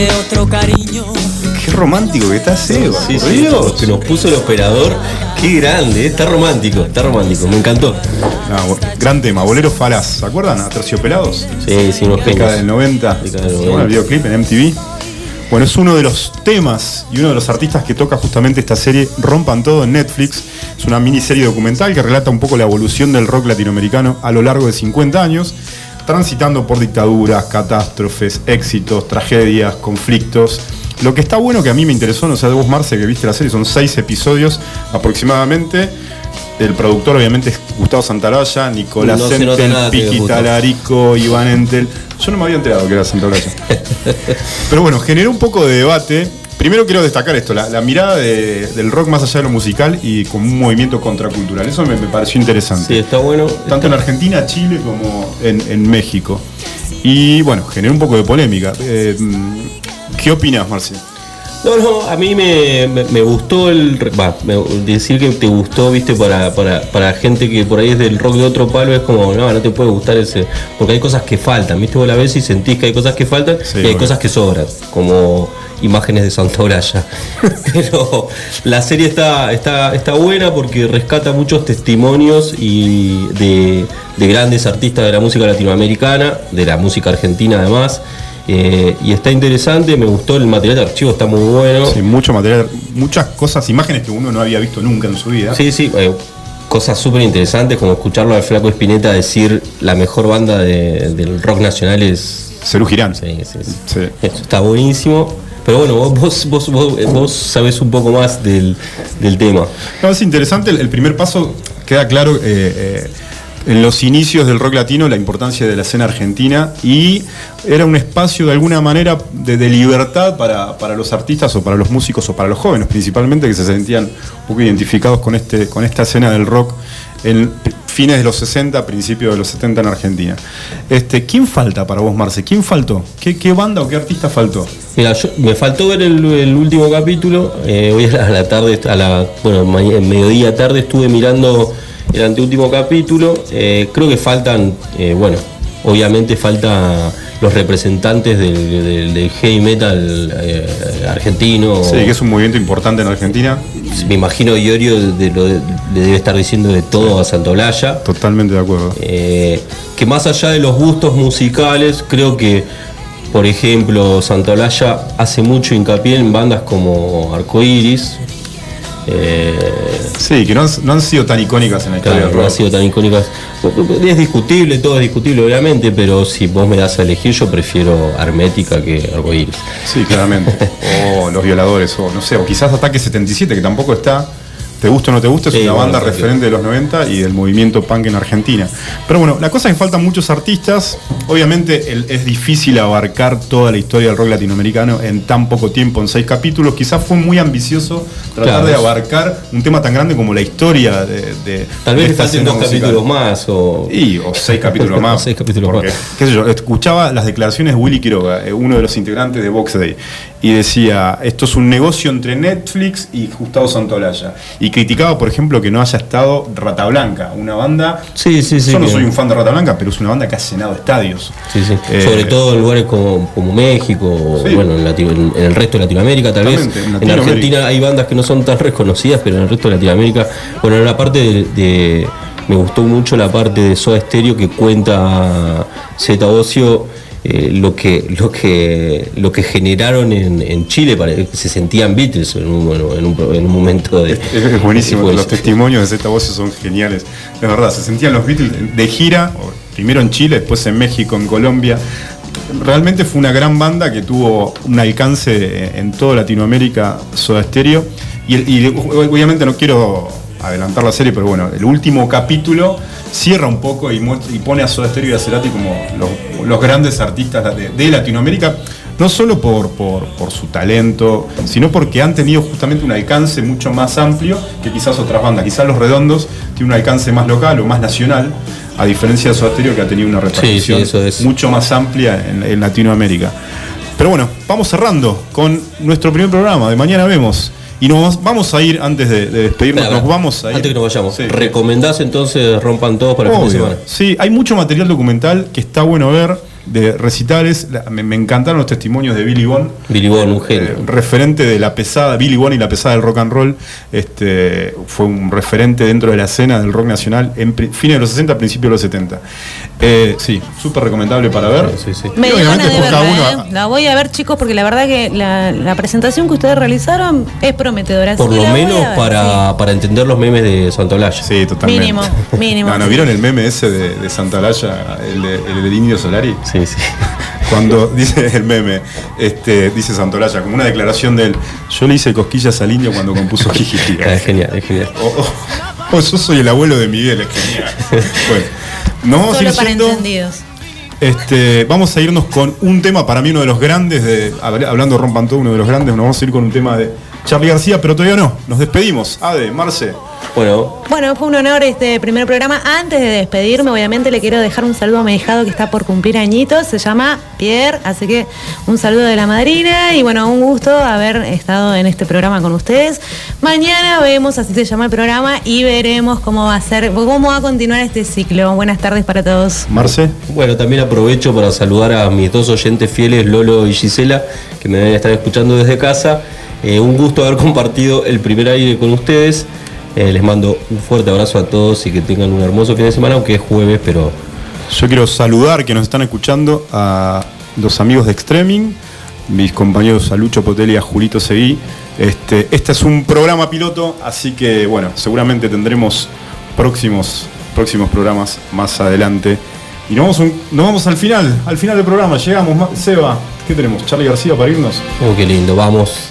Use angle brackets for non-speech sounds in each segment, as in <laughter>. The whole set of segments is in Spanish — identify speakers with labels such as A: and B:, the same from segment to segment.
A: de otro cariño.
B: Qué romántico que está Seba.
C: Sí,
B: por
C: sí,
B: Dios.
C: que nos puso el operador. Qué grande, eh, está romántico, está romántico, me encantó.
B: No, gran tema, Boleros Falaz. ¿Se acuerdan? A Terciopelados.
C: Sí, sí, unos
B: Década del 90.
C: Década del
B: Bueno,
C: 90.
B: el videoclip en MTV. Bueno, es uno de los temas y uno de los artistas que toca justamente esta serie Rompan Todo en Netflix. Es una miniserie documental que relata un poco la evolución del rock latinoamericano a lo largo de 50 años, transitando por dictaduras, catástrofes, éxitos, tragedias, conflictos. Lo que está bueno que a mí me interesó, no sé de vos Marce que viste la serie, son seis episodios aproximadamente. El productor obviamente es Gustavo Santaraya, Nicolás
C: No es
B: Piqui. Talarico, Iván Entel. Yo no me había enterado que era Santaraya. <laughs> Pero bueno, generó un poco de debate. Primero quiero destacar esto, la, la mirada de- del rock más allá de lo musical y como un movimiento contracultural. Eso me, me pareció interesante.
C: Sí, está bueno.
B: Tanto en Argentina, Chile como en, en México. Y bueno, generó un poco de polémica. Eh, ¿Qué opinas, Marci?
C: No, no, a mí me, me- me gustó el. Va, me- decir que te gustó, viste, para, para, para gente que por ahí es del rock de otro palo, es como, no, no te puede gustar ese. Porque hay cosas que faltan, viste, vos la ves y sentís que hay cosas que faltan
B: Sí,
C: y hay
B: bueno.
C: cosas que sobran, como imágenes de Santa Olalla. <laughs> Pero la serie está, está, está buena porque rescata muchos testimonios y de, de grandes artistas de la música latinoamericana, de la música argentina además. Eh, y está interesante, me gustó el material de archivo, está muy bueno.
B: Sí, mucho material, muchas cosas, imágenes que uno no había visto nunca en su vida.
C: Sí, sí, eh, cosas súper interesantes como escucharlo al Flaco Espineta decir la mejor banda de- del rock nacional es.
B: Cerú Girán.
C: Sí, sí, sí.
B: Sí.
C: Eso está buenísimo. Pero bueno, vos, vos, vos, eh, vos sabés un poco más del, del tema.
B: No, es interesante, el, primer paso queda claro eh, eh, en los inicios del rock latino la importancia de la escena argentina y era un espacio de alguna manera de, de libertad para, para los artistas o para los músicos o para los jóvenes principalmente que se sentían un poco identificados con, este, con esta escena del rock en fines de los 60, principios de los 70 en Argentina. Este, ¿Quién falta para vos, Marce? ¿Quién faltó? ¿Qué, banda o qué artista faltó?
C: Mira, me faltó ver el, último capítulo. eh, hoy a la, tarde, a la, bueno, mediodía tarde estuve mirando el anteúltimo capítulo. eh, creo que faltan, eh, bueno, obviamente falta los representantes del, del- del heavy metal eh, argentino.
B: Sí, que es un movimiento importante en Argentina.
C: Me imagino Iorio de- lo- le debe estar diciendo de todo a Santolaya.
B: Totalmente de acuerdo.
C: Eh, que más allá de los gustos musicales, creo que, por ejemplo, Santolaya hace mucho hincapié en bandas como Arcoiris. Eh,
B: Sí, que no han, no han sido tan icónicas en la historia
C: claro,
B: del
C: no han sido tan icónicas. Es discutible, todo es discutible, obviamente, pero si vos me das a elegir, yo prefiero Hermética que Arcoiris.
B: Sí, claramente. <laughs> o Los Violadores, o no sé, o quizás Ataque 77, que tampoco está. Te gusta o no te gusta, es
C: Sí,
B: una
C: bueno,
B: banda referente de los 90 y del movimiento punk en Argentina. Pero bueno, la cosa es que faltan muchos artistas. Obviamente el- es difícil abarcar toda la historia del rock latinoamericano en tan poco tiempo, en seis capítulos. Quizás fue muy ambicioso tratar
C: Claro.
B: de abarcar un tema tan grande como la historia de. de-
C: Tal vez falten dos
B: musical.
C: capítulos más o.
B: Y, o seis capítulos <laughs> más.
C: Seis capítulos
B: Porque,
C: más.
B: qué sé yo, escuchaba las declaraciones de Willy Quiroga, eh, uno de los integrantes de Box Day, y decía, esto es un negocio entre Netflix y Gustavo Santolaya. Y criticaba, por ejemplo, que no haya estado Rata Blanca, una banda...
C: Sí, sí, sí.
B: yo no
C: que-
B: soy un fan de Rata Blanca, pero es una banda que ha llenado estadios.
C: Sí, sí.
B: Eh,
C: Sobre todo en lugares como, como México,
B: Sí.
C: bueno, en, Latino- en- en el resto de Latinoamérica tal vez.
B: En.
C: Argentina hay bandas que no son tan reconocidas, pero en el resto de Latinoamérica, bueno, en la parte de, de- me gustó mucho la parte de Soda Stereo que cuenta Zeta Ocio eh, lo que lo que lo que generaron en, en Chile, pare- se sentían Beatles en un, bueno, en un, en un momento de
B: Es, es buenísimo, los testimonios de Zeta Voz son geniales. De verdad, se sentían los Beatles de gira, primero en Chile, después en México, en Colombia. Realmente fue una gran banda que tuvo un alcance en toda Latinoamérica, Soda Stereo. Y obviamente no quiero adelantar la serie, pero bueno, el último capítulo cierra un poco y, muestra- y pone a Soda Stereo y a Cerati como los, los grandes artistas de, de Latinoamérica, no solo por, por, por su talento, sino porque han tenido justamente un alcance mucho más amplio que quizás otras bandas. Quizás Los Redondos tiene un alcance más local o más nacional, a diferencia de Soda Stereo que ha tenido una repercusión
C: sí, eso es.
B: mucho más amplia en, en Latinoamérica. Pero bueno, vamos cerrando con nuestro primer programa de Mañana Vemos. Y nos vamos a ir, antes de, de despedirnos,
C: Espera,
B: nos vamos a ir.
C: Antes que nos vayamos,
B: Sí.
C: ¿recomendás entonces Rompan Todos para el fin de semana?
B: Sí, hay mucho material documental que está bueno ver de recitales. La- Me, me encantaron los testimonios de Billy Bond.
C: Billy Bond, un
B: Eh,
C: genio.
B: referente de la pesada, Billy Bond y la pesada del rock and roll, este, fue un referente dentro de la escena del rock nacional en fines de los 60, principios de los 70. Eh, sí, súper recomendable para ver.
C: Sí, sí.
A: Me
B: obviamente
A: de verla,
B: uno-
A: ¿eh? La voy a ver, chicos, porque la verdad que la, la presentación que ustedes realizaron es prometedora.
C: Por lo menos
A: ver,
C: para, para entender los memes de Santolaya.
B: Sí, totalmente.
A: Mínimo, mínimo. <laughs>
B: No, ¿no vieron el meme ese de, de Santa Olalla, el, de- el del Indio Solari?
C: Sí, sí. <laughs>
B: Cuando dice el meme, este, dice Santolaya, como una declaración de él, yo le hice cosquillas al indio cuando compuso <laughs> Jijiji.
C: Ah, Es genial, es genial.
B: O, o- o yo soy el abuelo de Miguel, es genial. <laughs> Bueno, nos vamos a ir
A: Solo para entendidos.
B: Este, vamos a irnos con un tema, para mí uno de los grandes, de, habl- hablando Rompan Todo, uno de los grandes, nos vamos a ir con un tema de Charlie García, pero todavía no, nos despedimos. Ade, Marce,
C: Bueno,
A: Bueno, fue un honor este primer programa. Antes de despedirme, obviamente le quiero dejar un saludo a mi hijado que está por cumplir añitos. Se llama Pierre, así que un saludo de la madrina y bueno, un gusto haber estado en este programa con ustedes. Mañana vemos, así se llama el programa, y veremos cómo va a ser, cómo va a continuar este ciclo. Buenas tardes para todos.
B: Marce.
C: bueno, también aprovecho para saludar a mis dos oyentes fieles, Lolo y Gisela, que me deben estar escuchando desde casa. Eh, un gusto haber compartido el primer aire con ustedes. Eh, les mando un fuerte abrazo a todos y que tengan un hermoso fin de semana, aunque es jueves, pero
B: Yo quiero saludar que nos están escuchando a los amigos de Extreming, mis compañeros a Lucho Potel y a Julito Seguí. Este, este es un programa piloto, así que bueno, seguramente tendremos próximos, próximos programas más adelante. Y nos vamos, un- nos vamos al final, al final del programa. Llegamos, Seba, ¿qué tenemos? Charlie García para irnos.
C: oh, qué lindo, vamos.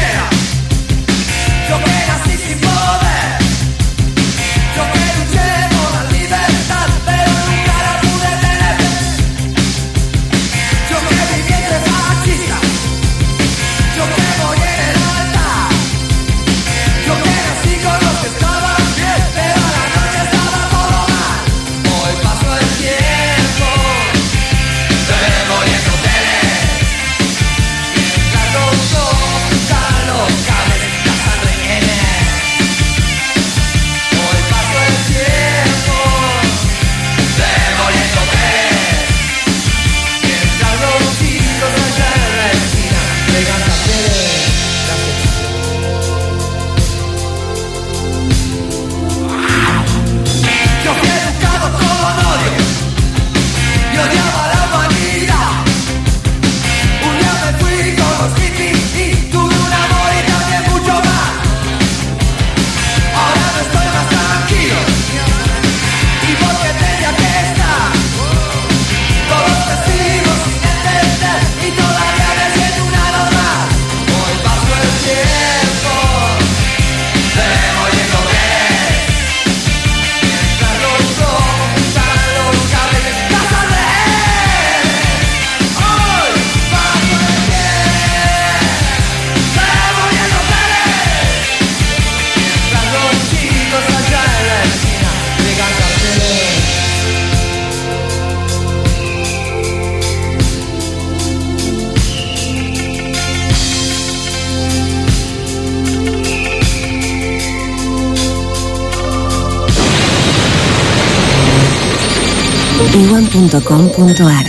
D: uvan.com.ar